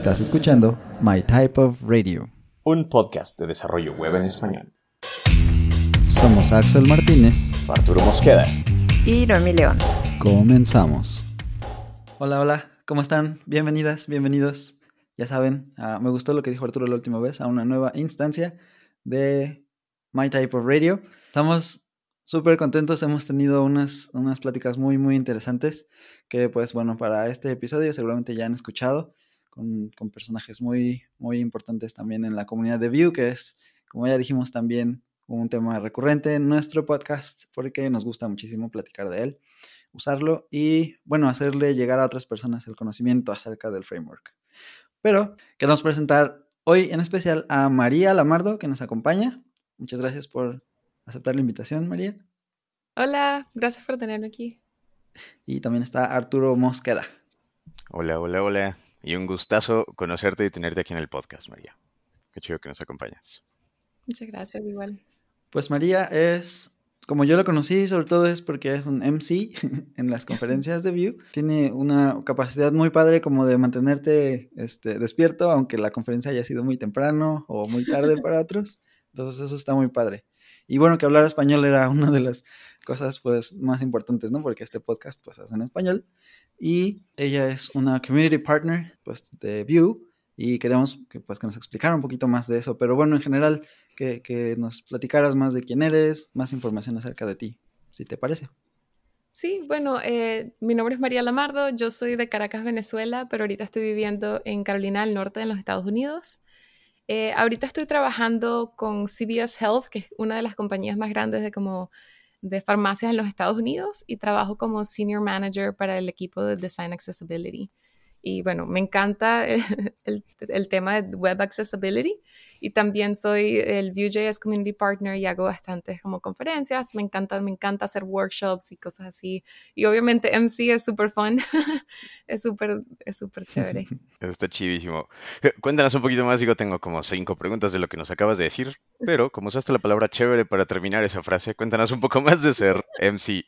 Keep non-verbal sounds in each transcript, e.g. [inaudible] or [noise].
Estás escuchando My Type of Radio, un podcast de desarrollo web en español. Somos Axel Martínez, Arturo Mosqueda y Noemi León. Comenzamos. Hola, hola, ¿cómo están? Bienvenidas, bienvenidos. Ya saben, ah, me gustó lo que dijo Arturo la última vez, a una nueva instancia de My Type of Radio. Estamos súper contentos, hemos tenido unas, unas pláticas muy, muy interesantes que pues bueno, para este episodio seguramente ya han escuchado con, con, personajes muy, muy importantes también en la comunidad de Vue, que es, como ya dijimos, también un tema recurrente en nuestro podcast, porque nos gusta muchísimo platicar de él, usarlo y, bueno, hacerle llegar a otras personas el conocimiento acerca del framework. Pero queremos presentar hoy en especial a María Lamardo, que nos acompaña. Muchas gracias por aceptar la invitación, María. Hola, gracias por tenerme aquí. Y también está Arturo Mosqueda. Hola, hola, hola. Y un gustazo conocerte y tenerte aquí en el podcast, María. Qué chido que nos acompañas. Muchas gracias, igual. Pues María es, como yo lo conocí, sobre todo es porque es un MC [laughs] en las conferencias de Vue. Tiene una capacidad muy padre como de mantenerte este, despierto, aunque la conferencia haya sido muy temprano o muy tarde para [laughs] otros. Entonces eso está muy padre. Y bueno, que hablar español era una de las cosas pues más importantes, ¿no? Porque este podcast pues es en español y ella es una community partner pues, de Vue y queremos que, pues, que nos explicara un poquito más de eso, pero bueno, en general, que, que nos platicaras más de quién eres, más información acerca de ti, si te parece. Sí, bueno, eh, mi nombre es María Lamardo, yo soy de Caracas, Venezuela, pero ahorita estoy viviendo en Carolina del Norte, en los Estados Unidos. Eh, ahorita estoy trabajando con CBS Health, que es una de las compañías más grandes de como de farmacias en los Estados Unidos y trabajo como Senior Manager para el equipo de Design Accessibility. Y bueno, me encanta [laughs] el, el, tema de Web Accessibility y también soy el Vue.js Community Partner y hago bastantes como conferencias. Me encanta, me encanta hacer workshops y cosas así. Y obviamente MC es súper fun. [laughs] es súper, es súper chévere. [laughs] Eso está chidísimo. Cuéntanos un poquito más. Digo, tengo como cinco preguntas de lo que nos acabas de decir, pero como usaste la palabra chévere para terminar esa frase, cuéntanos un poco más de ser MC.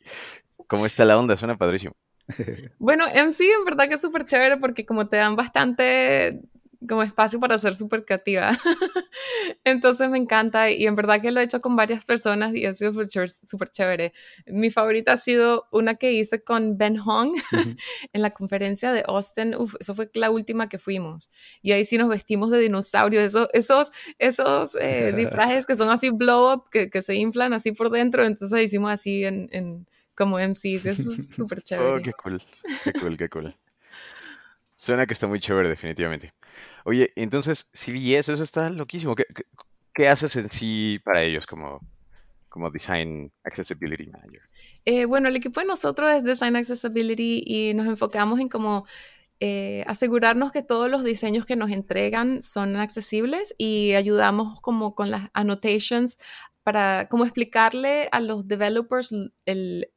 ¿Cómo está la onda? Suena padrísimo. [laughs] Bueno, MC en verdad que es súper chévere porque como te dan bastante como espacio para ser súper creativa. [laughs] Entonces me encanta y en verdad que lo he hecho con varias personas y ha sido súper chévere. Mi favorita ha sido una que hice con Ben Hong [laughs] en la conferencia de Austin. Uf, eso fue la última que fuimos. Y ahí sí nos vestimos de dinosaurios. Eso, esos esos eh, disfrajes que son así blow up, que, que, se inflan así por dentro. Entonces hicimos así en, en como MCs. Eso es [laughs] súper chévere. Oh, qué cool. Qué cool, qué cool. Suena que está muy chévere, definitivamente. Oye, entonces, CBS, eso está loquísimo. ¿Qué, qué, haces en sí para ellos como, como Design Accessibility Manager? Eh, bueno, el equipo de nosotros es Design Accessibility y nos enfocamos en como eh, asegurarnos que todos los diseños que nos entregan son accesibles y ayudamos como con las annotations para como explicarle a los developers el,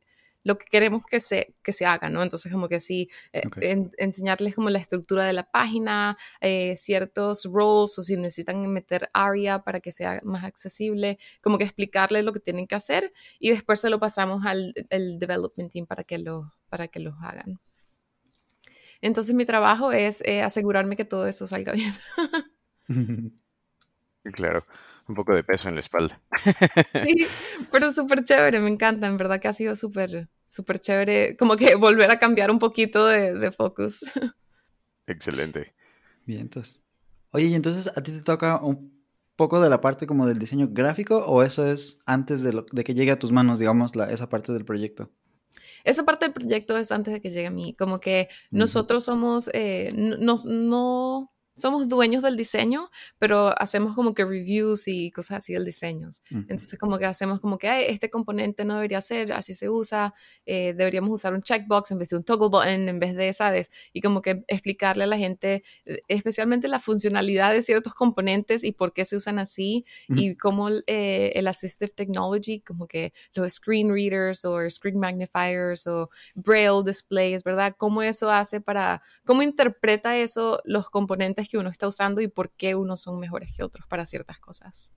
lo que queremos que se, que se haga, ¿no? Entonces, como que sí, eh, enseñarles como la estructura de la página, eh, ciertos roles o si necesitan meter ARIA para que sea más accesible, como que explicarles lo que tienen que hacer y después se lo pasamos al el development team para que lo, para que los hagan. Entonces, mi trabajo es eh, asegurarme que todo eso salga bien. [laughs] [laughs] claro un poco de peso en la espalda. Sí, pero súper chévere, me encanta, en verdad que ha sido súper, súper chévere, como que [laughs] volver a cambiar un poquito de, de focus. Excelente. Bien, entonces. Oye, y entonces a ti te toca un poco de la parte como del diseño gráfico o eso es antes de, lo, de que llegue a tus manos, digamos, la, esa parte del proyecto? Esa parte del proyecto es antes de que llegue a mí, como que nosotros somos, eh, no, no somos dueños del diseño, pero hacemos como que reviews y cosas así del diseño. Entonces como que hacemos como que este componente no debería ser, así se usa, eh, deberíamos usar un checkbox en vez de un toggle button, en vez de, ¿sabes? Y como que explicarle a la gente, especialmente la funcionalidad de ciertos componentes y por qué se usan así y cómo eh, el assistive technology, como que los screen readers o screen magnifiers o braille displays, ¿verdad? Cómo eso hace para, cómo interpreta eso los componentes que uno está usando y por qué unos son mejores que otros para ciertas cosas.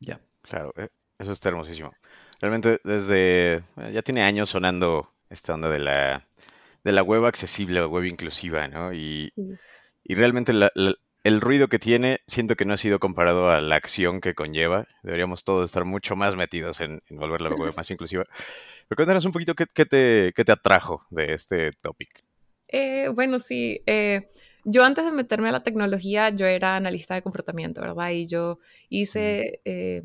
Ya. Claro, eh, eso está hermosísimo. Realmente desde, eh, ya tiene años sonando esta onda de la, de la web accesible, web inclusiva, ¿no? Y, Y realmente la- la- el ruido que tiene, siento que no ha sido comparado a la acción que conlleva. Deberíamos todos estar mucho más metidos en, en volver la web más inclusiva. Pero cuéntanos un poquito qué, qué te, qué te atrajo de este topic. Eh, bueno, sí. eh, yo antes de meterme a la tecnología, yo era analista de comportamiento, ¿verdad? Y yo hice eh,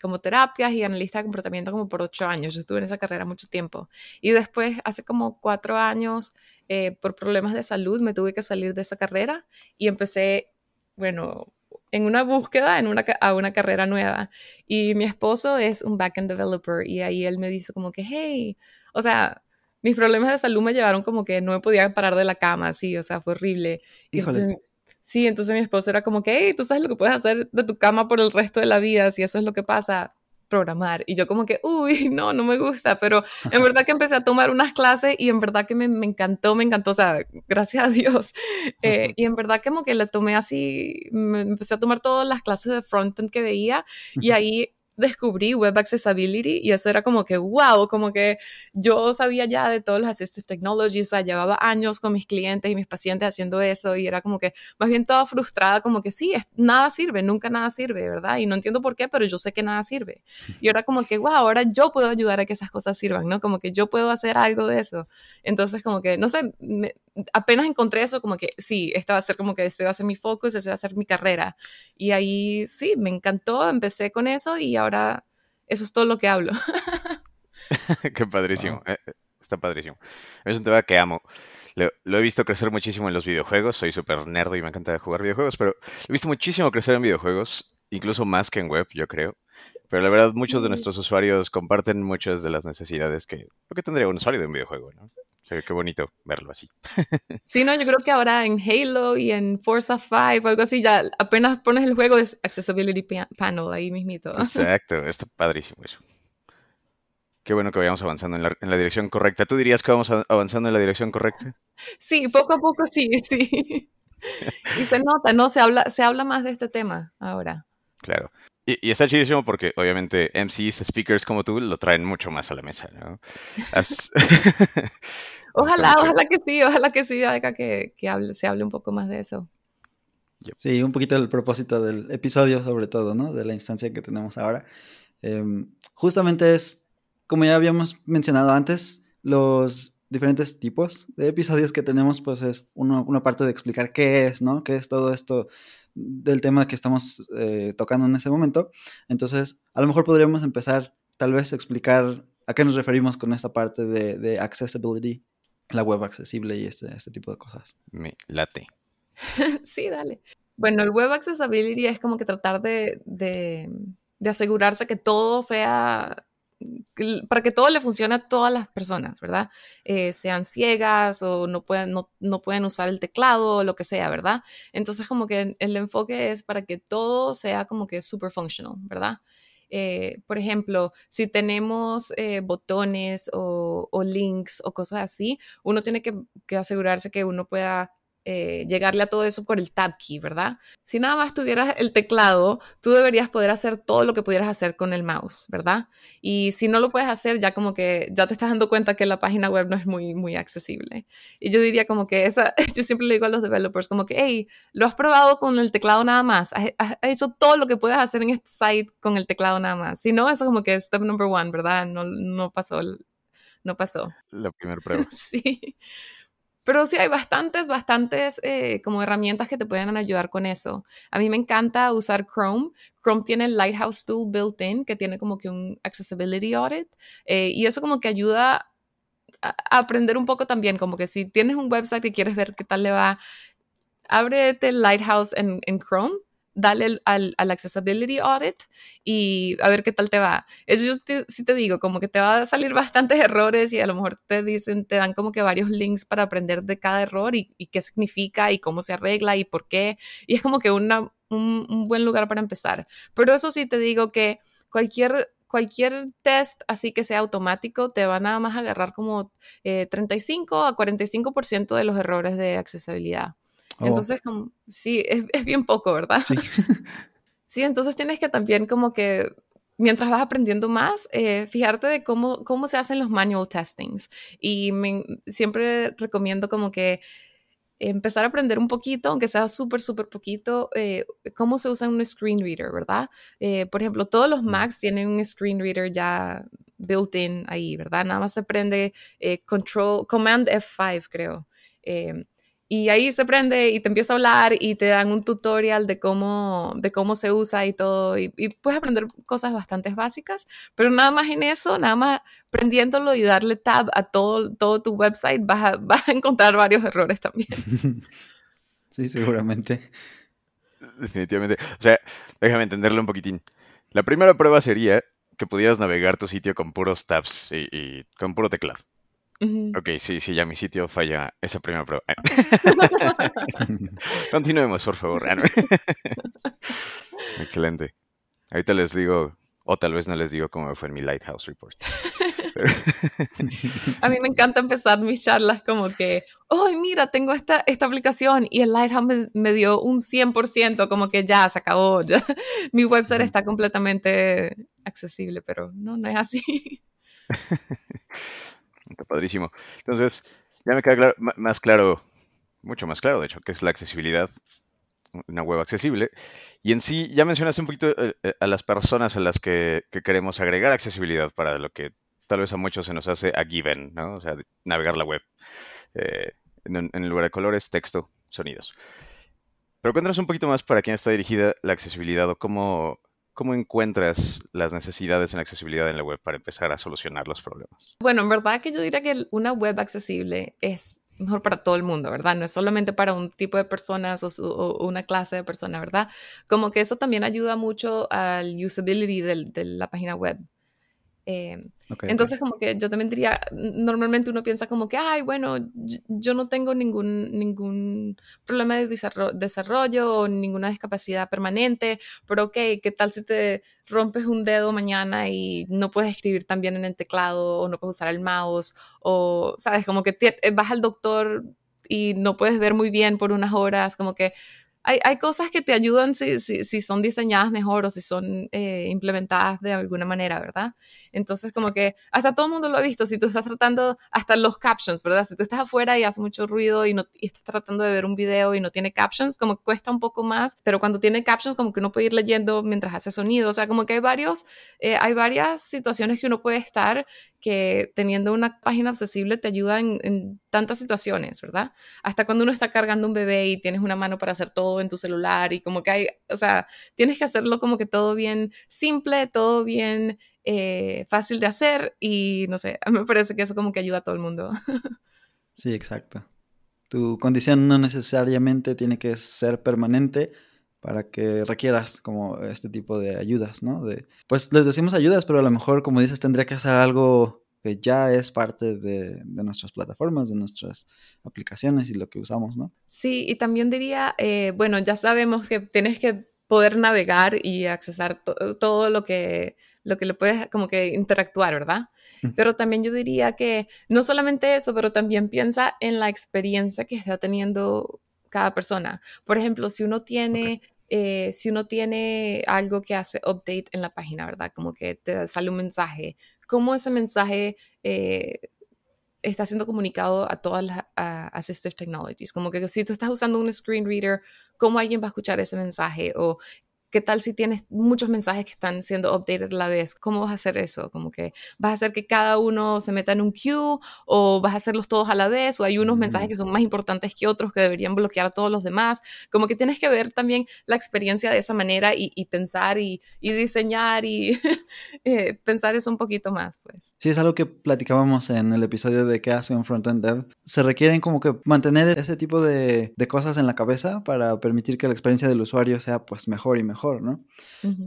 como terapias y analista de comportamiento como por ocho años. Yo estuve en esa carrera mucho tiempo. Y después, hace como cuatro años, eh, por problemas de salud, me tuve que salir de esa carrera y empecé, bueno, en una búsqueda en una, a una carrera nueva. Y mi esposo es un backend developer y ahí él me dice como que, hey, o sea, mis problemas de salud me llevaron como que no me podía parar de la cama, sí, o sea, fue horrible. Y Híjole. entonces, sí, entonces mi esposo era como que, hey, tú sabes lo que puedes hacer de tu cama por el resto de la vida, si eso es lo que pasa, programar. Y yo como que, uy, no, no me gusta, pero en verdad que empecé a tomar unas clases y en verdad que me, me encantó, me encantó, o sea, gracias a Dios. Eh, y en verdad como que le tomé así, me empecé a tomar todas las clases de frontend que veía y ahí descubrí Web Accessibility y eso era como que, wow, como que yo sabía ya de todos los assistive technologies, o sea, llevaba años con mis clientes y mis pacientes haciendo eso y era como que más bien toda frustrada, como que sí, es- nada sirve, nunca nada sirve, ¿verdad? Y no entiendo por qué, pero yo sé que nada sirve. Y era como que, wow, ahora yo puedo ayudar a que esas cosas sirvan, ¿no? Como que yo puedo hacer algo de eso. Entonces, como que, no sé, me- apenas encontré eso, como que sí, esta va a ser como que ese va a ser mi focus, ese va a ser mi carrera. Y ahí sí, me encantó, empecé con eso y ahora eso es todo lo que hablo. [laughs] [laughs] Qué padrísimo. eh, eh, está padrísimo. Es un tema que amo. Lo, lo he visto crecer muchísimo en los videojuegos. Soy súper nerd y me encanta jugar videojuegos, pero lo he visto muchísimo crecer en videojuegos, incluso más que en web, yo creo. Pero la verdad, muchos de nuestros usuarios comparten muchas de las necesidades que, lo que tendría un usuario de un videojuego, ¿no? O sea, qué bonito verlo así. [laughs] Sí, no, yo creo que ahora en Halo y en Forza 5 o algo así, ya apenas pones el juego es Accessibility pa- Panel ahí mismito. [laughs] Exacto, está padrísimo eso. Qué bueno que vayamos avanzando en la, en la dirección correcta. ¿Tú dirías que vamos avanzando en la dirección correcta? Sí, poco a poco sí, sí. Y se nota, ¿no? Se habla, se habla más de este tema ahora. Claro. Y, y está chidísimo porque obviamente MCs, speakers como tú lo traen mucho más a la mesa, ¿no? Has- [laughs] Ojalá, ojalá que sí, ojalá que sí, haga que, que hable, se hable un poco más de eso. Sí, un poquito el propósito del episodio, sobre todo, ¿no? De la instancia que tenemos ahora. Em, justamente es, como ya habíamos mencionado antes, los diferentes tipos de episodios que tenemos, pues es uno- una parte de explicar qué es, ¿no? ¿Qué es todo esto del tema que estamos eh, tocando en ese momento? Entonces, a lo mejor podríamos empezar, tal vez, a explicar a qué nos referimos con esta parte de, de accessibility, la web accesible y este, este tipo de cosas. Me late. [laughs] Sí, dale. Bueno, el Web Accessibility es como que tratar de, de, de asegurarse que todo sea, para que todo le funcione a todas las personas, ¿verdad? Eh, sean ciegas o no pueden, no, no pueden usar el teclado o lo que sea, ¿verdad? Entonces como que el enfoque es para que todo sea como que super functional, ¿verdad? Eh, por ejemplo, si tenemos eh, botones o, links o cosas así, uno tiene que asegurarse que uno pueda eh, llegarle a todo eso por el tab key, ¿verdad? Si nada más tuvieras el teclado, tú deberías poder hacer todo lo que pudieras hacer con el mouse, ¿verdad? Y si no lo puedes hacer, ya como que ya te estás dando cuenta que la página web no es muy, muy accesible. Y yo diría como que esa, [laughs] yo siempre le digo a los developers como que, hey, lo has probado con el teclado nada más, has, has hecho todo lo que puedes hacer en este site con el teclado nada más. Si no, eso como que es step number one, ¿verdad? No, no pasó, no pasó. La primera [laughs] prueba. Sí. Pero sí hay bastantes, bastantes eh, como herramientas que te pueden ayudar con eso. A mí me encanta usar Chrome. Chrome tiene el Lighthouse Tool built-in, que tiene como que un Accessibility Audit. eh, y eso como que ayuda a, aprender un poco también, como que si tienes un website y quieres ver qué tal le va, ábrete Lighthouse en, en Chrome, dale al, al Accessibility Audit y a ver qué tal te va. Eso yo te- sí te digo, como que te va a salir [laughs] bastantes errores y a lo mejor te dicen, te dan como que varios links para aprender de cada error y, y qué significa y cómo se arregla y por qué. Y es como que una, un, un buen lugar para empezar. Pero eso sí te digo que cualquier cualquier test así que sea automático te va nada más a agarrar como eh, 35 a 45% de los errores de accesibilidad. Oh, Entonces, como, sí, es, es bien poco, ¿verdad? sí. [laughs] Sí, entonces tienes que también como que mientras vas aprendiendo más, eh, fijarte de cómo, cómo se hacen los manual testings. Y me- siempre recomiendo como que empezar a aprender un poquito, aunque sea súper, súper poquito, eh, cómo se usa un screen reader, ¿verdad? Eh, por ejemplo, todos los Macs tienen un screen reader ya built-in ahí, ¿verdad? Nada más se prende control, Command F5, creo. Y ahí se prende y te empieza a hablar y te dan un tutorial de cómo, de cómo se usa y todo. Y, puedes aprender cosas bastante básicas, pero nada más en eso, nada más prendiéndolo y darle tab a todo, todo tu website, vas a, [laughs] vas a encontrar varios errores también. [laughs] Sí, seguramente. Definitivamente. O sea, déjame entenderlo un poquitín. La primera prueba sería que pudieras navegar tu sitio con puros tabs y con puro teclado. Ok, sí, sí, ya mi sitio falla esa primera prueba. [laughs] Continuemos, por favor. [laughs] Excelente. Ahorita les digo, o tal vez no les digo cómo fue en mi Lighthouse Report. [laughs] A mí me encanta empezar mis charlas como que, oh, mira, tengo esta, esta aplicación y el Lighthouse me, dio un 100%, como que ya se acabó. mi website está completamente accesible, pero no, no es así. Está padrísimo. Entonces, ya me queda más claro, mucho más claro, de hecho, que es la accesibilidad, una web accesible. Y en sí, ya mencionaste un poquito eh, eh, a las personas a las que, queremos agregar accesibilidad para lo que tal vez a muchos se nos hace a given, ¿no? O sea, navegar la web. Eh, en, en lugar de colores, texto, sonidos. Pero cuéntanos un poquito más para quién está dirigida la accesibilidad o cómo, ¿Cómo encuentras las necesidades en accesibilidad en la web para empezar a solucionar los problemas? Bueno, en verdad que yo diría que una web accesible es mejor para todo el mundo, ¿verdad? No es solamente para un tipo de personas o, una clase de personas, ¿verdad? Como que eso también ayuda mucho al usability de la página web. Em, entonces, como que yo también diría, normalmente uno piensa como que, ay, bueno, yo, no tengo ningún, ningún problema de desarrollo, o ninguna discapacidad permanente, pero ok, ¿qué tal si te rompes un dedo mañana y no puedes escribir tan bien en el teclado o no puedes usar el mouse o, sabes, como que vas al doctor y no puedes ver muy bien por unas horas, como que hay, cosas que te ayudan si, si, son diseñadas mejor o si son eh, implementadas de alguna manera, ¿verdad? Entonces, como que hasta todo el mundo lo ha visto, si tú estás tratando, hasta los captions, ¿verdad? Si tú estás afuera y hace mucho ruido y, no, estás tratando de ver un video y no tiene captions, como que cuesta un poco más, pero cuando tiene captions, como que uno puede ir leyendo mientras hace sonido, o sea, como que hay varios, eh, hay varias situaciones que uno puede estar que teniendo una página accesible te ayuda en, tantas situaciones, ¿verdad? Hasta cuando uno está cargando un bebé y tienes una mano para hacer todo en tu celular y como que hay, o sea, tienes que hacerlo como que todo bien simple, todo bien eh, fácil de hacer y no sé, a [laughs] mí me parece que eso como que ayuda a todo el mundo. [laughs] Sí, exacto. Tu condición no necesariamente tiene que ser permanente para que requieras como este tipo de ayudas, ¿no? De, pues les decimos ayudas, pero a lo mejor, como dices, tendría que hacer algo que ya es parte de, nuestras plataformas, de nuestras aplicaciones y lo que usamos, ¿no? Sí, y también diría, eh, bueno, ya sabemos que tienes que poder navegar y accesar todo lo que, lo que le puedes como que interactuar, ¿verdad? Pero también yo diría que no solamente eso, pero también piensa en la experiencia que está teniendo cada persona. Por ejemplo, si uno tiene, eh, si uno tiene algo que hace update en la página, ¿verdad? Como que te sale un mensaje, ¿cómo ese mensaje eh, está siendo comunicado a todas las assistive technologies? Como que si tú estás usando un screen reader, ¿cómo alguien va a escuchar ese mensaje? O ¿Qué tal si tienes muchos mensajes que están siendo updated a la vez? ¿Cómo vas a hacer eso? Como que vas a hacer que cada uno se meta en un queue o vas a hacerlos todos a la vez o hay unos mensajes que son más importantes que otros que deberían bloquear a todos los demás. Como que tienes que ver también la experiencia de esa manera y, pensar y, diseñar y [laughs] eh, pensar eso un poquito más, pues. Sí, es algo que platicábamos en el episodio de qué hace un frontend dev. Se requieren como que mantener ese tipo de, de cosas en la cabeza para permitir que la experiencia del usuario sea pues mejor y mejor mejor, ¿no?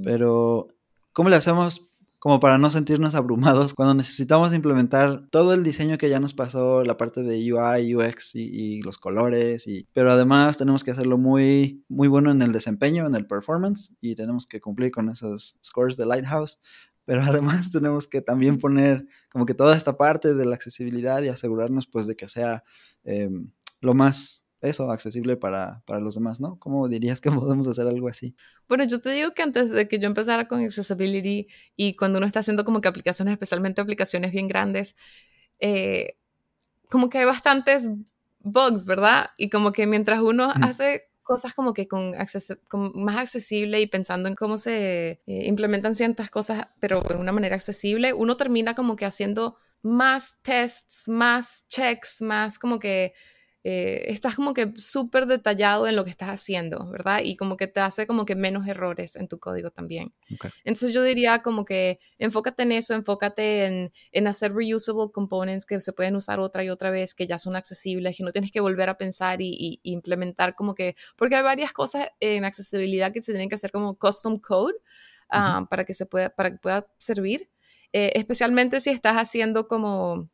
Pero, ¿cómo le hacemos como para no sentirnos abrumados cuando necesitamos implementar todo el diseño que ya nos pasó, la parte de UI, UX y, los colores, y, pero además tenemos que hacerlo muy, muy bueno en el desempeño, en el performance, y tenemos que cumplir con esos scores de Lighthouse, pero [laughs] además tenemos que también poner como que toda esta parte de la accesibilidad y asegurarnos pues de que sea em, lo más eso, accesible para, los demás, ¿no? ¿Cómo dirías que [laughs] podemos hacer algo así? Bueno, yo te digo que antes de que yo empezara con accessibility y cuando uno está haciendo como que aplicaciones, especialmente aplicaciones bien grandes, eh, como que hay bastantes bugs, ¿verdad? Y como que mientras uno hace cosas como que con, más accesible y pensando en cómo se eh, implementan ciertas cosas, pero de una manera accesible, uno termina como que haciendo más tests, más checks, más como que eh, estás como que súper detallado en lo que estás haciendo, ¿verdad? Y como que te hace como que menos errores en tu código también. Entonces yo diría como que enfócate en eso, enfócate en, en, hacer reusable components que se pueden usar otra y otra vez, que ya son accesibles, que no tienes que volver a pensar y, implementar como que, porque hay varias cosas en accesibilidad que se tienen que hacer como custom code ah, para, que se pueda, para que pueda servir. Eh, especialmente si estás haciendo como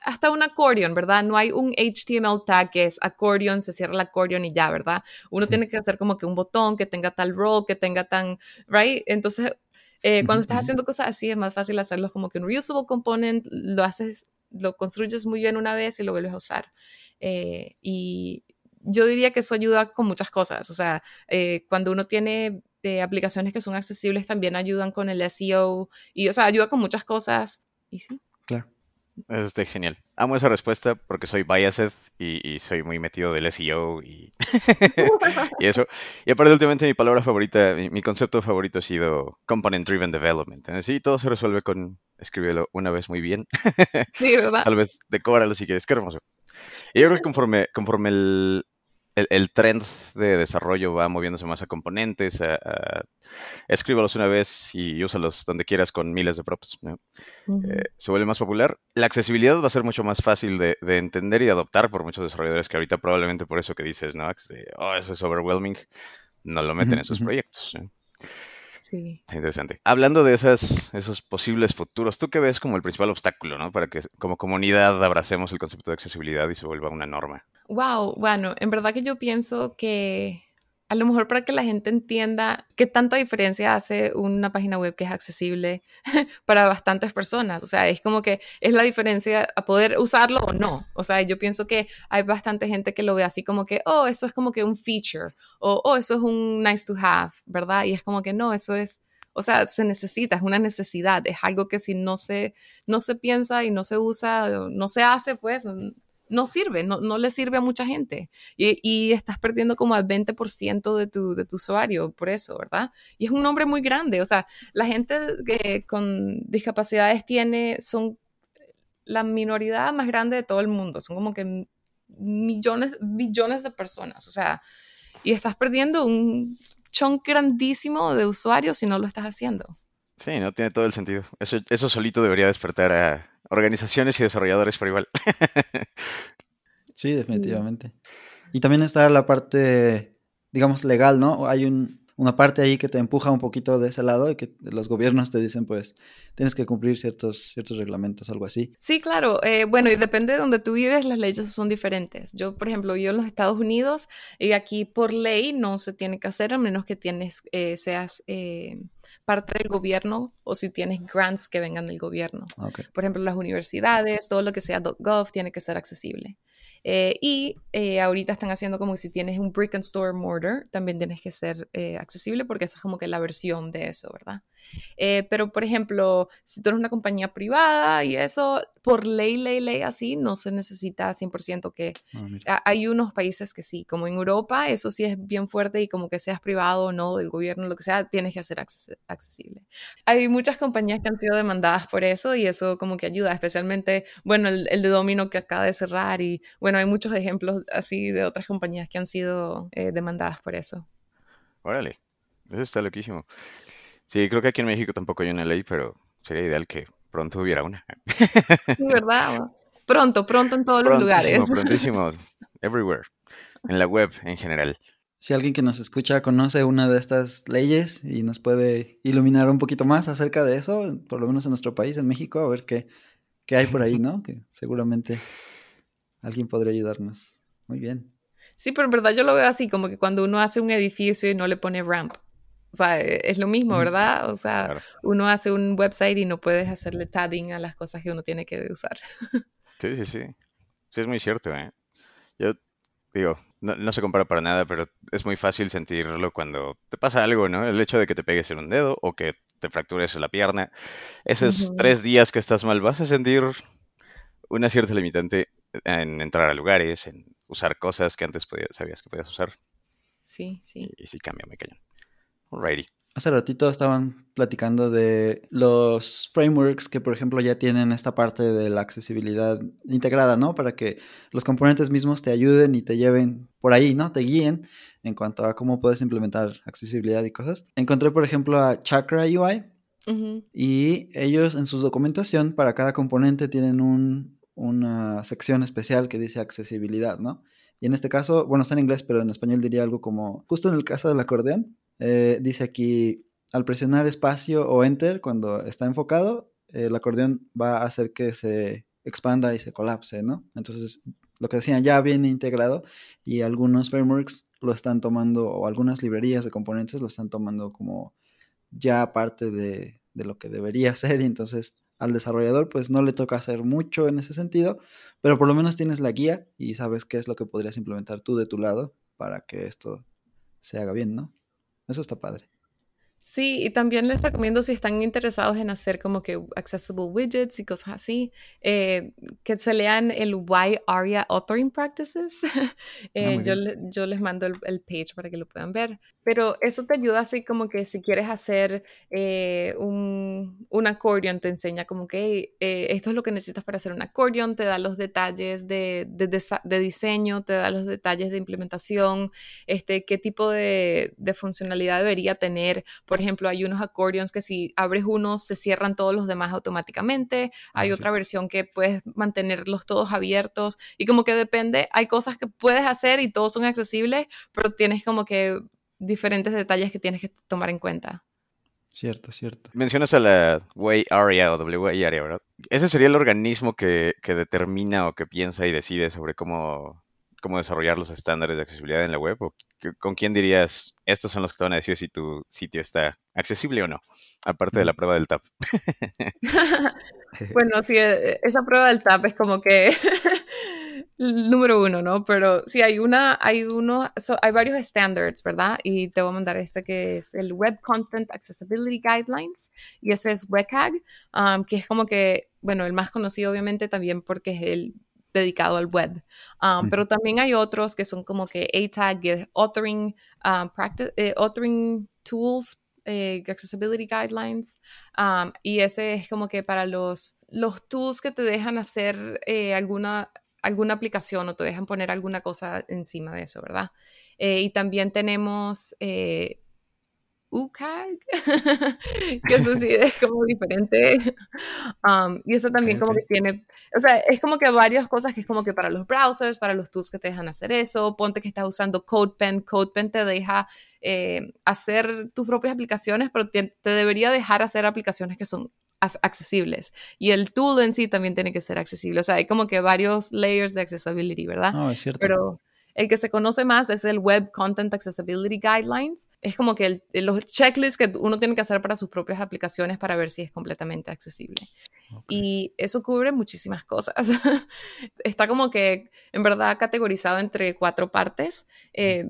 hasta un accordion, ¿verdad? No hay un HTML tag que es accordion, se cierra el accordion y ya, ¿verdad? Uno tiene que hacer como que un botón que tenga tal role, que tenga tan, ¿right? Entonces, eh, cuando estás haciendo cosas así es más fácil hacerlo como que un reusable component, lo haces, lo construyes muy bien una vez y lo vuelves a usar. Eh, y yo diría que eso ayuda con muchas cosas, o sea, eh, cuando uno tiene aplicaciones que son accesibles también ayudan con el SEO y, o sea, ayuda con muchas cosas. Y sí. Eso está genial. Amo esa respuesta porque soy biased y, soy muy metido del SEO y, [laughs] y, eso. Y aparte, últimamente mi palabra favorita, mi, concepto favorito ha sido Component Driven Development. Sí, todo se resuelve con escribirlo una vez muy bien. Sí, ¿verdad? [laughs] Tal vez decóralo si quieres, qué hermoso. Y yo creo que conforme, conforme el, el, trend de desarrollo va moviéndose más a componentes, a, escríbalos una vez y úsalos donde quieras con miles de props. Eh, se vuelve más popular. La accesibilidad va a ser mucho más fácil de, entender y de adoptar por muchos desarrolladores que ahorita probablemente por eso que dices, ¿no? oh, eso es overwhelming, no lo meten en sus proyectos. Sí. Interesante. Hablando de esas, esos posibles futuros, ¿tú qué ves como el principal obstáculo, ¿no? Para que como comunidad abracemos el concepto de accesibilidad y se vuelva una norma. Wow, bueno, en verdad que yo pienso que a lo mejor para que la gente entienda qué tanta diferencia hace una página web que es accesible [laughs] para bastantes personas. O sea, es como que es la diferencia a poder usarlo o no. O sea, yo pienso que hay bastante gente que lo ve así como que, oh, eso es como que un feature o, oh, eso es un nice to have, ¿verdad? Y es como que no, eso es, o sea, se necesita, es una necesidad, es algo que si no se, no se piensa y no se usa, no se hace, pues no sirve, no, no, le sirve a mucha gente. Y, estás perdiendo como el 20% de tu, de tu usuario por eso, ¿verdad? Y es un nombre muy grande. O sea, la gente que con discapacidades tiene, son la minoría más grande de todo el mundo. Son como que millones, billones de personas. O sea, y estás perdiendo un chunk grandísimo de usuarios si no lo estás haciendo. Sí, no tiene todo el sentido. Eso, eso solito debería despertar a organizaciones y desarrolladores por igual. sí, definitivamente. Y también está la parte, digamos, legal, ¿no? Hay un, una parte ahí que te empuja un poquito de ese lado y que los gobiernos te dicen, pues, tienes que cumplir ciertos, ciertos reglamentos, algo así. Sí, claro. Eh, bueno, y depende de donde tú vives, las leyes son diferentes. Yo, por ejemplo, vivo en los Estados Unidos y aquí por ley no se tiene que hacer a menos que tienes, eh, seas eh, parte del gobierno o si tienes grants que vengan del gobierno. Por ejemplo, las universidades, todo lo que sea .gov tiene que ser accesible. Eh, y eh, ahorita están haciendo como si tienes un brick and store mortar, también tienes que ser eh, accesible porque esa es como que la versión de eso, ¿verdad? pero, por ejemplo, si tú eres una compañía privada y eso, por ley, ley, ley, así, no se necesita 100% que... Ah, hay unos países que sí, como en Europa, eso sí es bien fuerte y como que seas privado o no, del gobierno, lo que sea, tienes que ser accesible. Hay muchas compañías que han sido demandadas por eso y eso como que ayuda, especialmente, bueno, el, el de Domino que acaba de cerrar y, bueno, bueno, hay muchos ejemplos así de otras compañías que han sido eh, demandadas por eso. Órale, eso está loquísimo. Sí, creo que aquí en México tampoco hay una ley, pero sería ideal que pronto hubiera una. Sí, ¿verdad? Pronto, pronto en todos los lugares. [laughs] Prontísimo, everywhere, en la web en general. Si alguien que nos escucha conoce una de estas leyes y nos puede iluminar un poquito más acerca de eso, por lo menos en nuestro país, en México, a ver qué, qué hay por ahí, ¿no? Que seguramente alguien podría ayudarnos. Muy bien. Sí, pero en verdad yo lo veo así, como que cuando uno hace un edificio y no le pone ramp. O sea, e, es lo mismo, ¿verdad? O sea, uno hace un website y no puedes hacerle tabbing a las cosas que uno tiene que usar. [laughs] Sí, sí, sí. Sí, es muy cierto, ¿eh? Yo digo, no, se compara para nada, pero es muy fácil sentirlo cuando te pasa algo, ¿no? El hecho de que te pegues en un dedo o que te fractures la pierna. Esos tres días que estás mal, vas a sentir una cierta limitante en entrar a lugares, en usar cosas que antes podías, sabías que podías usar. Sí, sí. Y, y sí cambia muy cañón. Alrighty. Hace ratito estaban platicando de los frameworks que, por ejemplo, ya tienen esta parte de la accesibilidad integrada, ¿no? Para que los componentes mismos te ayuden y te lleven por ahí, ¿no? Te guíen en cuanto a cómo puedes implementar accesibilidad y cosas. Encontré, por ejemplo, a Chakra UI y ellos en su documentación para cada componente tienen un- una sección especial que dice accesibilidad, ¿no? Y en este caso, bueno, está en inglés, pero en español diría algo como, justo en el caso del acordeón, eh, dice aquí, al presionar espacio o enter cuando está enfocado, el acordeón va a hacer que se expanda y se colapse, ¿no? Entonces, lo que decían ya viene integrado y algunos frameworks lo están tomando, o algunas librerías de componentes lo están tomando como ya parte de, de lo que debería [laughs] ser y entonces al desarrollador pues no le toca hacer mucho en ese sentido, pero por lo menos tienes la guía y sabes qué es lo que podrías implementar tú de tu lado para que esto se haga bien, ¿no? Eso está padre. Sí, y también les recomiendo si están interesados en hacer como que accessible widgets y cosas así, eh, que se lean el Why ARIA Authoring Practices. [laughs] Eh, muy yo, yo les mando el, el page para que lo puedan ver. Pero eso te ayuda así como que si quieres hacer eh, un, un accordion, te enseña como que "Hey, eh, esto es lo que necesitas para hacer un accordion, te da los detalles de, de, diseño, te da los detalles de implementación, este, qué tipo de, de funcionalidad debería tener. Por ejemplo, hay unos accordions que si abres uno se cierran todos los demás automáticamente. Ah, Hay sí. otra versión que puedes mantenerlos todos abiertos y como que depende, hay cosas que puedes hacer y todos son accesibles, pero tienes como que diferentes detalles que tienes que tomar en cuenta. Cierto, cierto. Mencionas a la Way Area o WA Area, ¿verdad? Ese sería el organismo que, que determina o que piensa y decide sobre cómo, cómo desarrollar los estándares de accesibilidad en la web. ¿O qué- ¿Con quién dirías, estos son los que te van a decir si tu sitio está accesible o no? Aparte de la prueba del tab. [laughs] Bueno, sí, eh, esa prueba del TAP es como que el [laughs] número uno, ¿no? Pero sí, hay una, hay uno, so- hay varios standards, ¿verdad? Y te voy a mandar este que es el Web Content Accessibility Guidelines, y ese es WCAG, um, que es como que, bueno, el más conocido obviamente también porque es el dedicado al web. Um. Pero también hay otros que son como que ATAG, Authoring, um, practice, eh, authoring Tools, eh, Accessibility Guidelines, Um, y ese es como que para los, los tools que te dejan hacer eh, alguna, alguna aplicación o te dejan poner alguna cosa encima de eso, ¿verdad? Y también tenemos UCAG, [laughs] que eso sí es como diferente. Um, y eso también como que tiene, o sea, es como que varias cosas que es como que para los browsers, para los tools que te dejan hacer eso, ponte que estás usando CodePen, CodePen te deja eh, hacer tus propias aplicaciones, pero te, te debería dejar hacer aplicaciones que son accesibles. Y el tool en sí también tiene que ser accesible. O sea, hay como que varios layers de accessibility, ¿verdad? No, es cierto. Pero el que se conoce más es el Web Content Accessibility Guidelines. Es como que el- los checklists que uno tiene que hacer para sus propias aplicaciones para ver si es completamente accesible. Ok. Y eso cubre muchísimas cosas. [laughs] Está como que en verdad categorizado entre cuatro partes. Eh,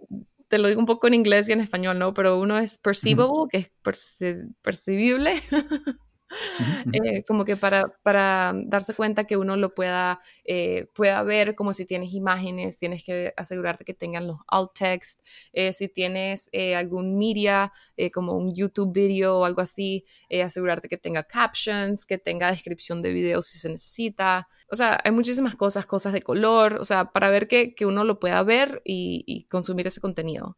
te lo digo un poco en inglés y en español, ¿no? Pero uno es perceivable, que es perci- percibible. [laughs] [laughs] Eh, como que para, para darse cuenta que uno lo pueda, eh, pueda ver, como si tienes imágenes, tienes que asegurarte que tengan los alt text, eh, si tienes algún media, como un YouTube video o algo así, asegurarte que tenga captions, que tenga descripción de video si se necesita. O sea, hay muchísimas cosas, cosas de color, o sea, para ver que, que uno lo pueda ver y, y consumir ese contenido.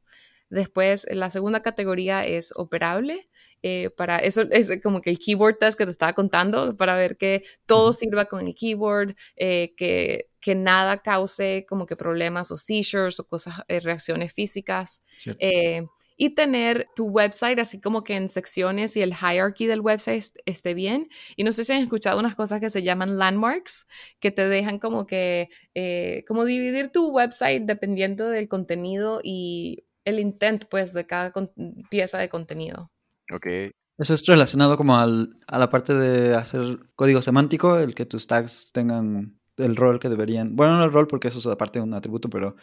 Después, la segunda categoría es operable. Eh, para eso es como que el keyboard test que te estaba contando, para ver que todo sirva con el keyboard, eh, que, que nada cause como que problemas o seizures o cosas, eh, reacciones físicas. Eh, y tener tu website así como que en secciones y el hierarchy del website est- esté bien. Y no sé si han escuchado unas cosas que se llaman landmarks, que te dejan como que, eh, como dividir tu website dependiendo del contenido y el intent, pues, de cada pieza de contenido. Ok. Eso es relacionado como al, a la parte de hacer código semántico, el que tus tags tengan el rol que deberían. Bueno, no el rol porque eso es aparte de un atributo, pero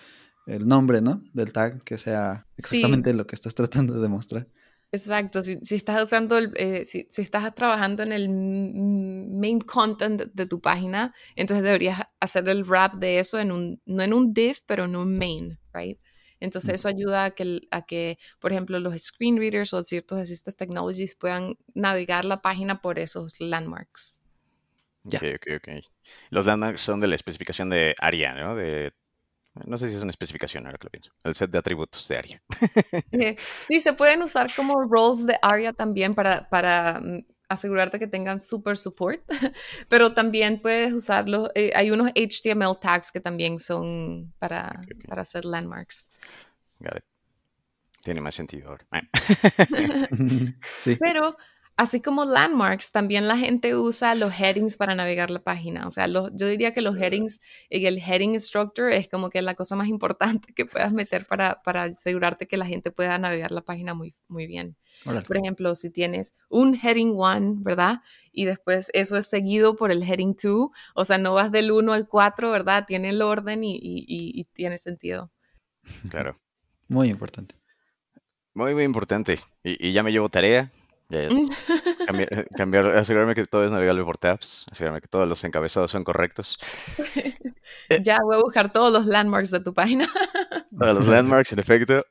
el nombre, ¿no? Del tag, que sea exactamente lo que estás tratando de demostrar. Exacto, si, si estás usando, el, eh, si, si, estás trabajando en el main content de tu página, entonces deberías hacer el wrap de eso en un, no en un div, pero en un main, right? Entonces eso ayuda a que, a que, por ejemplo, los screen readers o ciertos assistive technologies puedan navegar la página por esos landmarks. Ok, ok, ok. Los landmarks son de la especificación de ARIA, ¿no? De no sé si es una especificación ahora que lo pienso. El set de atributos de ARIA. [laughs] Sí, se pueden usar como roles de ARIA también para, para mm, asegurarte que tengan super support, [laughs] pero también puedes usarlo. Eh, hay unos HTML tags que también son para, para hacer landmarks. Got it. Tiene más sentido ahora. [laughs] [laughs] sí. Pero Así como landmarks, también la gente usa los headings para navegar la página. O sea, yo diría que los headings y el heading structure es como que la cosa más importante que puedas meter para, para asegurarte que la gente pueda navegar la página muy, muy bien. Por ejemplo, si tienes un heading 1, ¿verdad? Y después eso es seguido por el heading 2, o sea, no vas del 1 al 4, ¿verdad? Tiene el orden y, y, y tiene sentido. Claro. Muy importante. Muy, muy importante. Y, ya me llevo tarea. [laughs] Mm. Cambiar, asegurarme que todo es navegable por tabs, asegurarme que todos los encabezados son correctos. [laughs] ya voy a buscar todos los landmarks de tu página. Todos los landmarks, en efecto.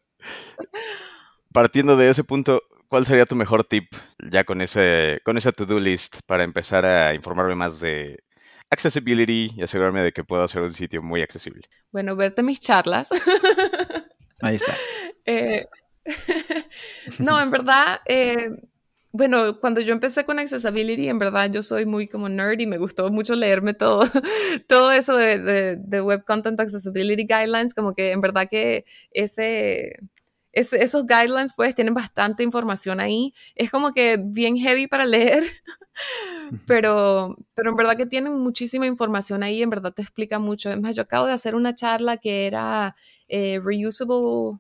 Partiendo de ese punto, ¿cuál sería tu mejor tip ya con ese con esa to-do list para empezar a informarme más de accessibility y asegurarme de que puedo hacer un sitio muy accesible? Bueno, verte mis charlas. [laughs] Ahí está. [laughs] Eh, [laughs] no, en verdad, eh, bueno, cuando yo empecé con Accessibility, en verdad yo soy muy como nerd y me gustó mucho leerme todo, todo eso de, de, Web Content Accessibility Guidelines, como que en verdad que ese, esos guidelines pues tienen bastante información ahí. Es como que bien heavy para leer, pero, pero en verdad que tienen muchísima información ahí, en verdad te explica mucho. Es más, yo acabo de hacer una charla que era eh, reusable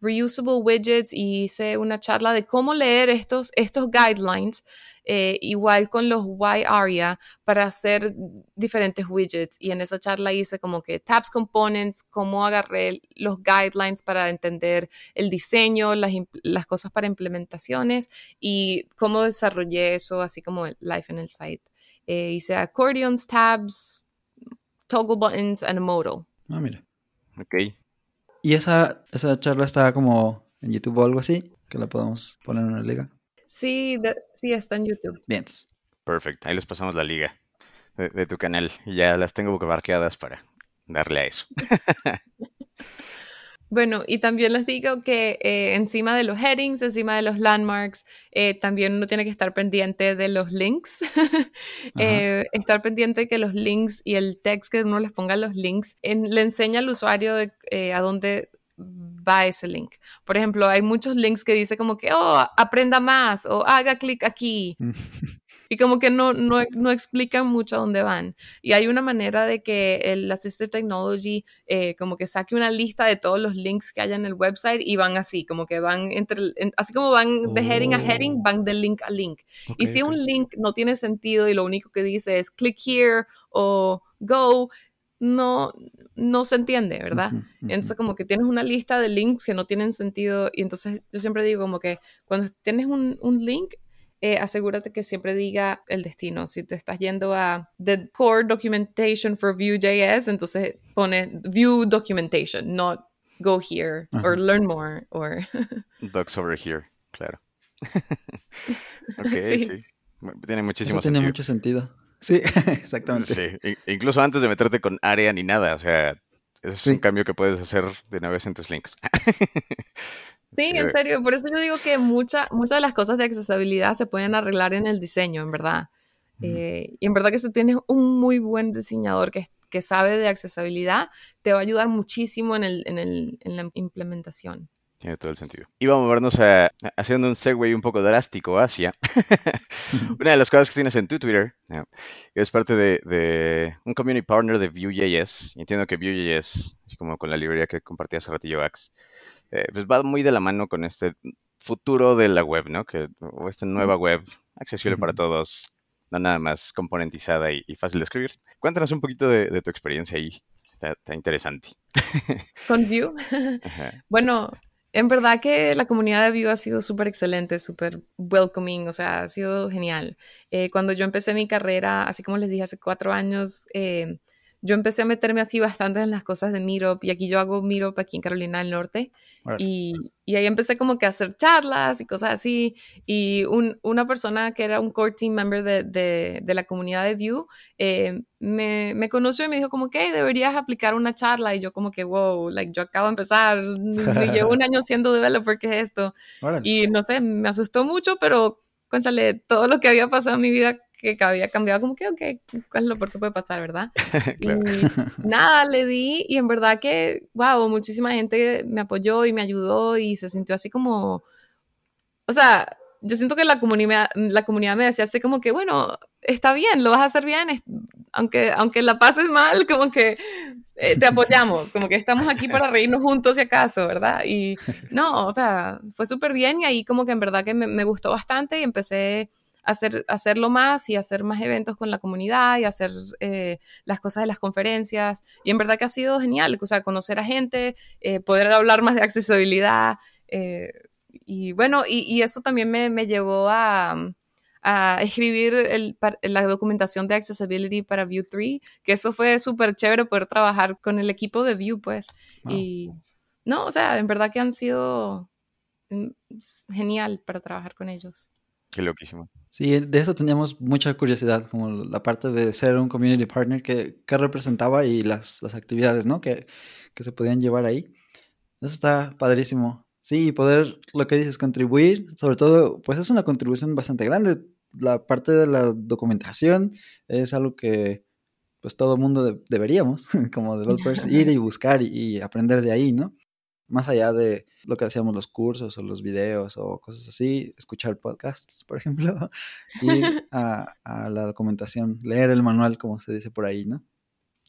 reusable widgets y hice una charla de cómo leer estos, estos guidelines, eh, igual con los Y ARIA para hacer diferentes widgets. Y en esa charla hice como que tabs components, cómo agarré los guidelines para entender el diseño, las, las cosas para implementaciones y cómo desarrollé eso, así como el life en el site. Eh, hice accordions, tabs, toggle buttons and a modal. Ah, mira. Ok. ¿Y esa, esa charla está como en YouTube o algo así? Que la podemos poner en una liga. Sí, sí, está en YouTube. Bien. Perfecto. Ahí les pasamos la liga de, tu canal. Y ya las tengo barqueadas para darle a eso. [laughs] Bueno, y también les digo que eh, encima de los headings, encima de los landmarks, eh, también uno tiene que estar pendiente de los links. [laughs] eh, estar pendiente de que los links y el text que uno les ponga los links le enseña al usuario de, eh, a dónde va ese link. Por ejemplo, hay muchos links que dice como que, oh, aprenda más o haga clic aquí. y como que no, no, no, explican mucho a dónde van. Y hay una manera de que el Assistive Technology eh, como que saque una lista de todos los links que hay en el website y van así, como que van entre, así como van de heading a heading, oh. van de link a link. y si un link no tiene sentido y lo único que dice es click here o go, no, no se entiende, ¿verdad? Entonces como que tienes una lista de links que no tienen sentido y entonces yo siempre digo como que cuando tienes un, un link, eh, asegúrate que siempre diga el destino. Si te estás yendo a the core documentation for Vue.js, entonces pone Vue documentation, not go here or learn more or [laughs] docs over here, claro. [laughs] ok, sí. Tiene muchísimo Eso tiene mucho sentido. Sí, [laughs] exactamente. Sí, incluso antes de meterte con área ni nada, o sea, es un cambio que puedes hacer de una vez en tus links. [laughs] Sí, en serio, por eso yo digo que muchas de las cosas de accesibilidad se pueden arreglar en el diseño, en verdad. Eh, y en verdad que si tienes un muy buen diseñador que, que sabe de accesibilidad, te va a ayudar muchísimo en, el, en, el, en la implementación. Tiene todo el sentido. Y vamos a movernos a, haciendo un segue un poco drástico hacia [laughs] una de las cosas que tienes en tu Twitter, que es parte de, de, un community partner de Vue.js. Entiendo que Vue.js, así como con la librería que compartí hace ratillo, Ax, eh, pues va muy de la mano con este futuro de la web, ¿no? Que, o esta nueva web accesible para todos, no nada más componentizada y, fácil de escribir. Cuéntanos un poquito de, tu experiencia ahí. Está, interesante. Con Vue. [laughs] bueno, en verdad que la comunidad de Vue ha sido súper excelente, súper welcoming, o sea, ha sido genial. Eh, cuando yo empecé mi carrera, así como les dije hace cuatro años, eh, yo empecé a meterme así bastante en las cosas de Meetup y aquí yo hago Meetup aquí en Carolina del Norte y, y, ahí empecé como que a hacer charlas y cosas así y un, una persona que era un core team member de, de, de la comunidad de Vue eh, me, me, conoció y me dijo como que deberías aplicar una charla y yo como que wow, like yo acabo de empezar, me llevo un [laughs] año siendo developer, ¿qué es esto? Y no sé, me asustó mucho, pero cuéntale todo lo que había pasado en mi vida que había cambiado, como que, ok, ¿cuál es lo peor que puede pasar, verdad? [laughs] claro. nada, le di y en verdad que, wow, muchísima gente me apoyó y me ayudó y se sintió así como, o sea, yo siento que la comunidad, la comunidad me decía así como que, bueno, está bien, lo vas a hacer bien, aunque, aunque la pases mal, como que eh, te apoyamos, como que estamos aquí para [laughs] reírnos juntos si acaso, ¿verdad? Y no, o sea, fue súper bien y ahí como que en verdad que me, me gustó bastante y empecé hacer, hacerlo más y hacer más eventos con la comunidad y hacer eh, las cosas de las conferencias. Y en verdad que ha sido genial, o sea, conocer a gente, eh, poder hablar más de accesibilidad. Eh, y bueno, y, eso también me, me llevó a, a escribir el, la documentación de accessibility para Vue 3, que eso fue súper chévere poder trabajar con el equipo de Vue, pues. Y no, o sea, en verdad que han sido mm, genial para trabajar con ellos. Qué loquísimo. Sí, de eso teníamos mucha curiosidad, como la parte de ser un community partner que, que representaba y las, las actividades, ¿no? Que, que, se podían llevar ahí. Eso está padrísimo. Sí, poder, lo que dices, contribuir, sobre todo, pues es una contribución bastante grande. La parte de la documentación es algo que, pues todo mundo deberíamos, [laughs] como developers, ir y buscar y aprender de ahí, ¿no? Más allá de lo que hacíamos los cursos o los videos o cosas así, escuchar podcasts, por ejemplo, [laughs] ir [laughs] a, a, la documentación, leer el manual, como se dice por ahí, ¿no?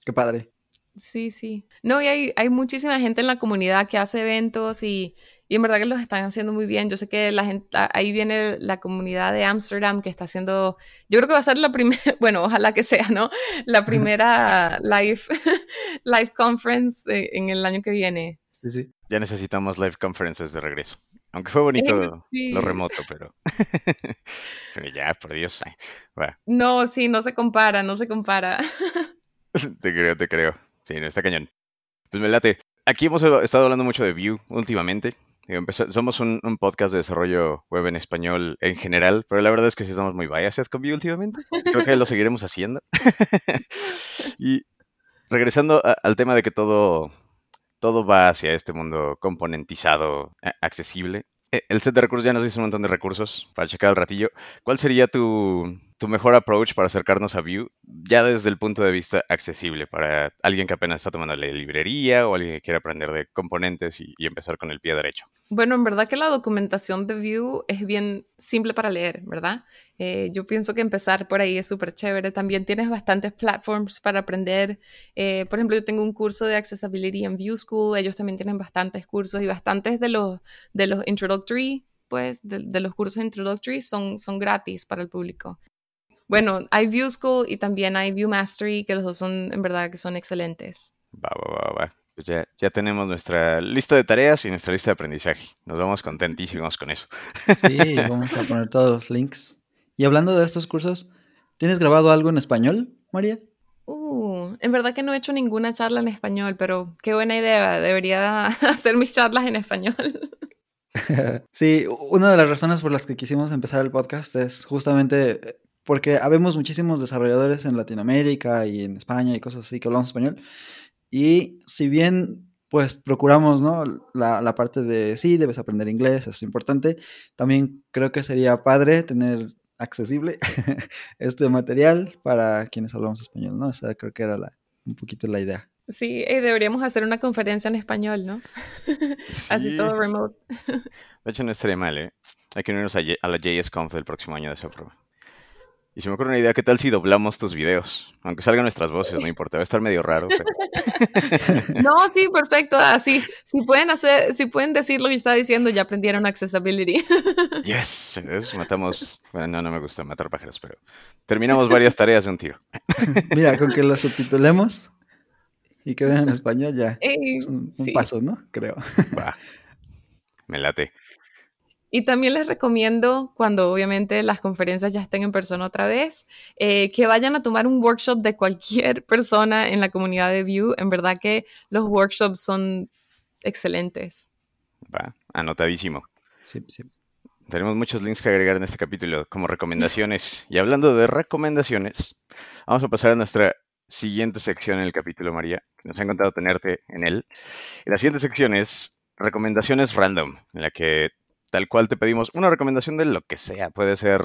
Qué padre. Sí, sí. No, y hay, hay muchísima gente en la comunidad que hace eventos y, y en verdad que los están haciendo muy bien. Yo sé que la gente, ahí viene la comunidad de Amsterdam que está haciendo, yo creo que va a ser la primera, [laughs] bueno, ojalá que sea, ¿no? La primera live, live conference eh, en el año que viene. Sí, sí. Ya necesitamos live conferences de regreso. Aunque fue bonito lo remoto, pero. [laughs] pero ya, por Dios. No, sí, no se compara, no se compara. [laughs] [laughs] te creo, te creo. Sí, no está cañón. Pues me late. Aquí hemos estado hablando mucho de Vue últimamente. Somos un, podcast de desarrollo web en español en general, pero la verdad es que sí estamos muy biased con Vue últimamente. Creo que lo seguiremos haciendo. y regresando al tema de que todo todo va hacia este mundo componentizado, accesible. E, el set de recursos ya nos dice un montón de recursos para checar al ratillo. ¿Cuál sería tu, tu mejor approach para acercarnos a Vue, ya desde el punto de vista accesible, para alguien que apenas está tomando la librería o alguien que quiere aprender de componentes y, empezar con el pie derecho? Bueno, en verdad que la documentación de Vue es bien simple para leer, ¿verdad? Eh, yo pienso que empezar por ahí es súper chévere. También tienes bastantes platforms para aprender. Eh, por ejemplo, yo tengo un curso de Accessibility en Vue School. Ellos también tienen bastantes cursos y bastantes de los, de los introductory pues de, de, los cursos introductory son, son gratis para el público. Bueno, hay View School y también hay View Mastery, que los dos son, en verdad, que son excelentes. Va, va, va, va. Pues ya, ya tenemos nuestra lista de tareas y nuestra lista de aprendizaje. Nos vamos contentísimos con eso. Sí, vamos a poner todos los links. Y hablando de estos cursos, ¿tienes grabado algo en español, María? Uh, en verdad que no he hecho ninguna charla en español, pero qué buena idea. Debería [laughs] hacer mis charlas en español. [laughs] Sí, una de las razones por las que quisimos empezar el podcast es justamente porque habemos muchísimos desarrolladores en Latinoamérica y en España y cosas así que hablamos español. Y si bien pues procuramos, ¿no? La, la, parte de sí, debes aprender inglés, es importante. También creo que sería padre tener accesible [laughs] este material para quienes hablamos español, ¿no? O sea, creo que era la, un poquito la idea. Sí, deberíamos hacer una conferencia en español, ¿no? [laughs] Así todo remote. [laughs] De hecho, no estaría mal, ¿eh? Hay que unirnos a, a la JSConf del próximo año de esa prueba. Y se me ocurre una idea, ¿qué tal si doblamos tus videos? Aunque salgan nuestras voces, no importa, va a estar medio raro. [laughs] no, sí, perfecto. Así, si pueden hacer, si pueden decir lo que estaba diciendo, ya aprendieron accessibility. [laughs] yes, matamos. Bueno, no, no me gusta matar pájaros, pero terminamos varias tareas de un tiro. [laughs] Mira, con que lo subtitulemos y queden en español ya. es un, paso, ¿no? Creo. Va. Me late. Y también les recomiendo, cuando obviamente las conferencias ya estén en persona otra vez, eh, que vayan a tomar un workshop de cualquier [laughs] persona en la comunidad de Vue. En verdad que los workshops son excelentes. Va, anotadísimo. Sí, sí. Tenemos muchos links que agregar en este capítulo como recomendaciones. Y hablando de recomendaciones, vamos a pasar a nuestra siguiente sección en el capítulo, María. Nos ha encantado tenerte en él. Y la siguiente sección es recomendaciones random, en la que tal cual te pedimos una recomendación de lo que sea. Puede ser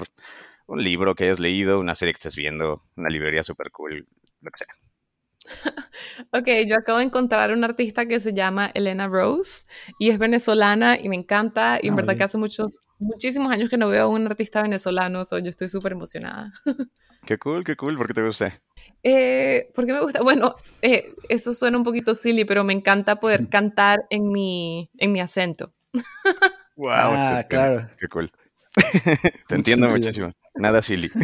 un libro que hayas leído, una serie que estés viendo, una librería super cool, lo que sea. [laughs] Ok, yo acabo de encontrar una artista que se llama Elena Rose y es venezolana y me encanta y en Ah, verdad que hace muchos, muchísimos años que no veo a un artista venezolano, so yo estoy súper emocionada. [laughs] Qué cool, qué cool, ¿por qué te gusta? Eh, ¿Por qué me gusta? Bueno, eh, eso suena un poquito silly, pero me encanta poder [laughs] cantar en mi, en mi acento. Wow, Ah, claro. Qué cool. [laughs] Te entiendo muchísimo. Nada silly. [laughs]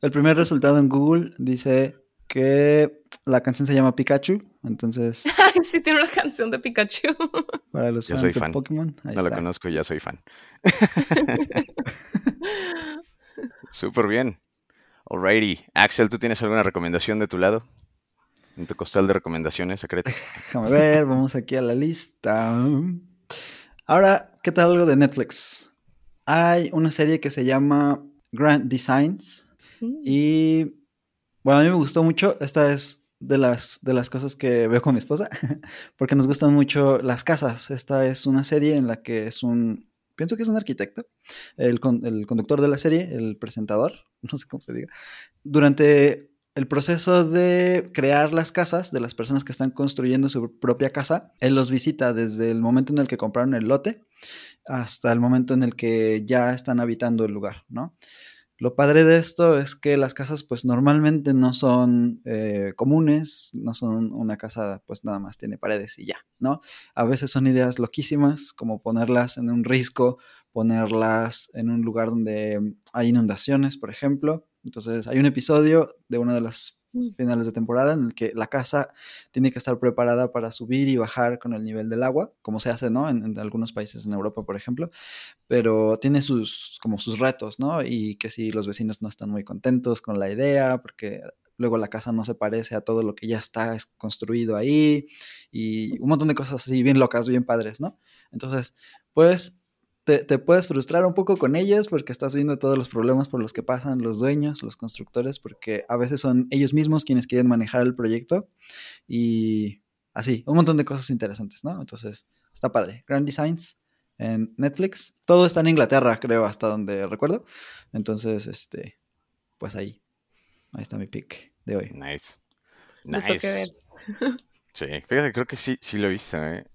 El primer resultado en Google dice que la canción se llama Pikachu. Entonces, [laughs] Ay, sí, tiene una canción de Pikachu. para los fans soy de fan. Pokémon, ahí No lo está. conozco, ya soy fan. Súper bien. Alrighty. Axel, ¿tú tienes alguna recomendación de tu lado? En tu costal de recomendaciones secreto. Déjame ver, vamos aquí a la lista. Ahora, ¿qué tal algo de Netflix? Hay una serie que se llama Grand Designs y bueno, a mí me gustó mucho. Esta es de las, de las cosas que veo con mi esposa [laughs] porque nos gustan mucho las casas. Esta es una serie en la que es un, pienso que es un arquitecto, el, el conductor de la serie, el presentador, [laughs] no sé cómo se diga. Durante el proceso de crear las casas de las personas que están construyendo su propia casa, él los visita desde el momento en el que compraron el lote hasta el momento en el que ya están habitando el lugar, ¿no? Lo padre de esto es que las casas pues normalmente no son eh, comunes, no son una casa pues nada más tiene paredes y ya, ¿no? A veces son ideas loquísimas como ponerlas en un risco, ponerlas en un lugar donde hay inundaciones, por ejemplo. Entonces hay un episodio de una de las Mm. finales de temporada en el que la casa tiene que estar preparada para subir y bajar con el nivel del agua, como se hace, ¿no? En, en algunos países en Europa, por ejemplo, pero tiene sus, como sus retos, ¿no? Y que si los vecinos no están muy contentos con la idea, porque luego la casa no se parece a todo lo que ya está es- construido ahí, y un montón de cosas así bien locas, bien padres, ¿no? Entonces, pues te, te puedes frustrar un poco con ellos porque estás viendo todos los problemas por los que pasan los dueños, los constructores, porque a veces son ellos mismos quienes quieren manejar el proyecto y así, un montón de cosas interesantes, ¿no? Entonces, está padre. Grand Designs en Netflix. Todo está en Inglaterra, creo, hasta donde recuerdo. Entonces, este, pues ahí. Ahí está mi pick de hoy. Nice. Nice. Sí, fíjate, creo que sí, sí lo he visto, ¿eh?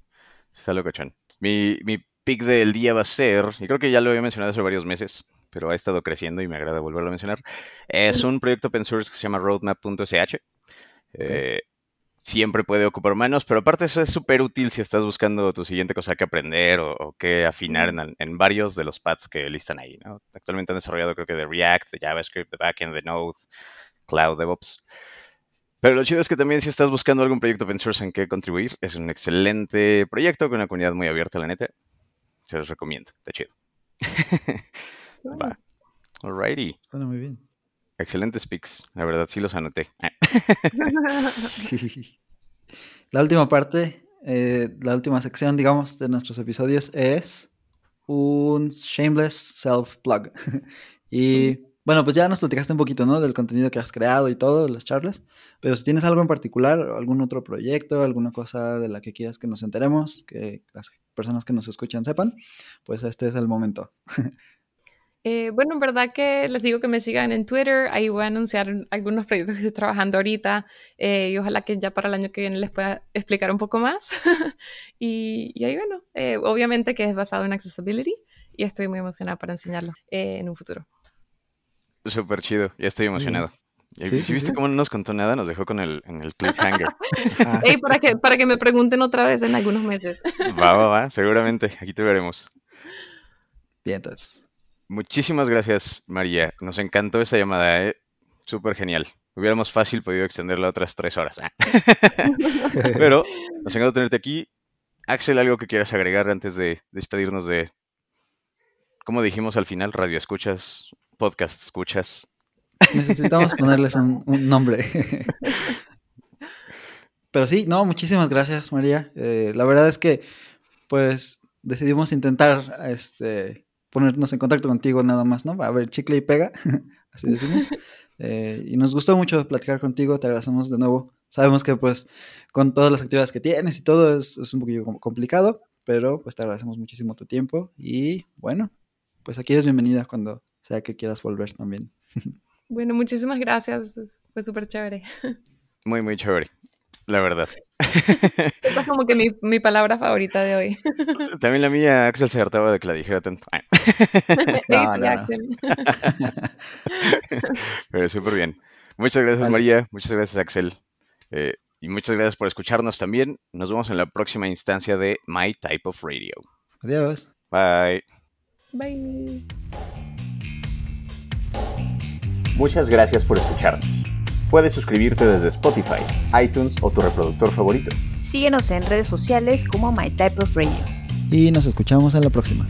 Está locochón. Mi, mi pick del día va a ser, y creo que ya lo había mencionado hace varios meses, pero ha estado creciendo y me agrada volverlo a mencionar. Es un proyecto open source que se llama roadmap.sh. Eh, siempre puede ocupar manos, pero aparte eso es súper útil si estás buscando tu siguiente cosa que aprender o, o que afinar en, en varios de los paths que listan ahí. ¿no? Actualmente han desarrollado creo que de React, de JavaScript, de Backend, de Node, Cloud DevOps. Pero lo chido es que también si estás buscando algún proyecto open source en que contribuir, es un excelente proyecto con una comunidad muy abierta, la neta. Se los recomiendo, está chido. [laughs] Va. Alrighty. Suena muy bien. Excelentes picks, la verdad sí los anoté. [laughs] La última parte, eh, la última sección, digamos, de nuestros episodios es un shameless self-plug. [laughs] y bueno, pues ya nos platicaste un poquito, ¿no? Del contenido que has creado y todo, las charlas. Pero si tienes algo en particular, algún otro proyecto, alguna cosa de la que quieras que nos enteremos, que las personas que nos escuchan sepan, pues este es el momento. [laughs] Eh, bueno, en verdad que les digo que me sigan en Twitter, ahí voy a anunciar algunos proyectos que estoy trabajando ahorita eh, y ojalá que ya para el año que viene les pueda explicar un poco más. [laughs] y, y ahí bueno, eh, obviamente que es basado en accessibility y estoy muy emocionada para enseñarlo eh, en un futuro. Súper chido, ya estoy emocionado. Sí, si sí, viste sí. cómo no nos contó nada, nos dejó con el, en el cliffhanger. Ah, [laughs] Ey, para, que, para que me pregunten otra vez en algunos meses. [laughs] va, va, va, seguramente, aquí te veremos. bien, entonces. Muchísimas gracias, María. Nos encantó esta llamada, ¿eh? Súper genial. Hubiéramos fácil podido extenderla otras tres horas. Ah. [laughs] Pero nos encantó tenerte aquí. Axel, ¿algo que quieras agregar antes de despedirnos de, como dijimos al final, radio escuchas, podcast escuchas? Necesitamos [laughs] ponerles un, un nombre. Pero sí, no, muchísimas gracias, María. Eh, la verdad es que, pues, decidimos intentar este, ponernos en contacto contigo nada más, ¿no? A ver, chicle y pega, [laughs] así decimos. Eh, y nos gustó mucho platicar contigo, te agradecemos de nuevo. Sabemos que, pues, con todas las actividades que tienes y todo es, es un poquito complicado, pero pues te agradecemos muchísimo tu tiempo y bueno, pues aquí eres bienvenida cuando sea que quieras volver también. [laughs] Bueno, muchísimas gracias, fue súper chévere. Muy, muy chévere la verdad. [laughs] Esta es como que mi, mi, palabra favorita de hoy. [laughs] También la mía, Axel se hartaba de que la dijera tanto. no, no, Axel. Pero súper bien. Muchas gracias, vale. María. Muchas gracias, Axel. Eh, y muchas gracias por escucharnos también. Nos vemos en la próxima instancia de My Type of Radio. Adiós. Bye. Bye. Muchas gracias por escucharnos. Puedes suscribirte desde Spotify, iTunes o tu reproductor favorito. Síguenos en redes sociales como My Type of Radio. Y nos escuchamos en la próxima.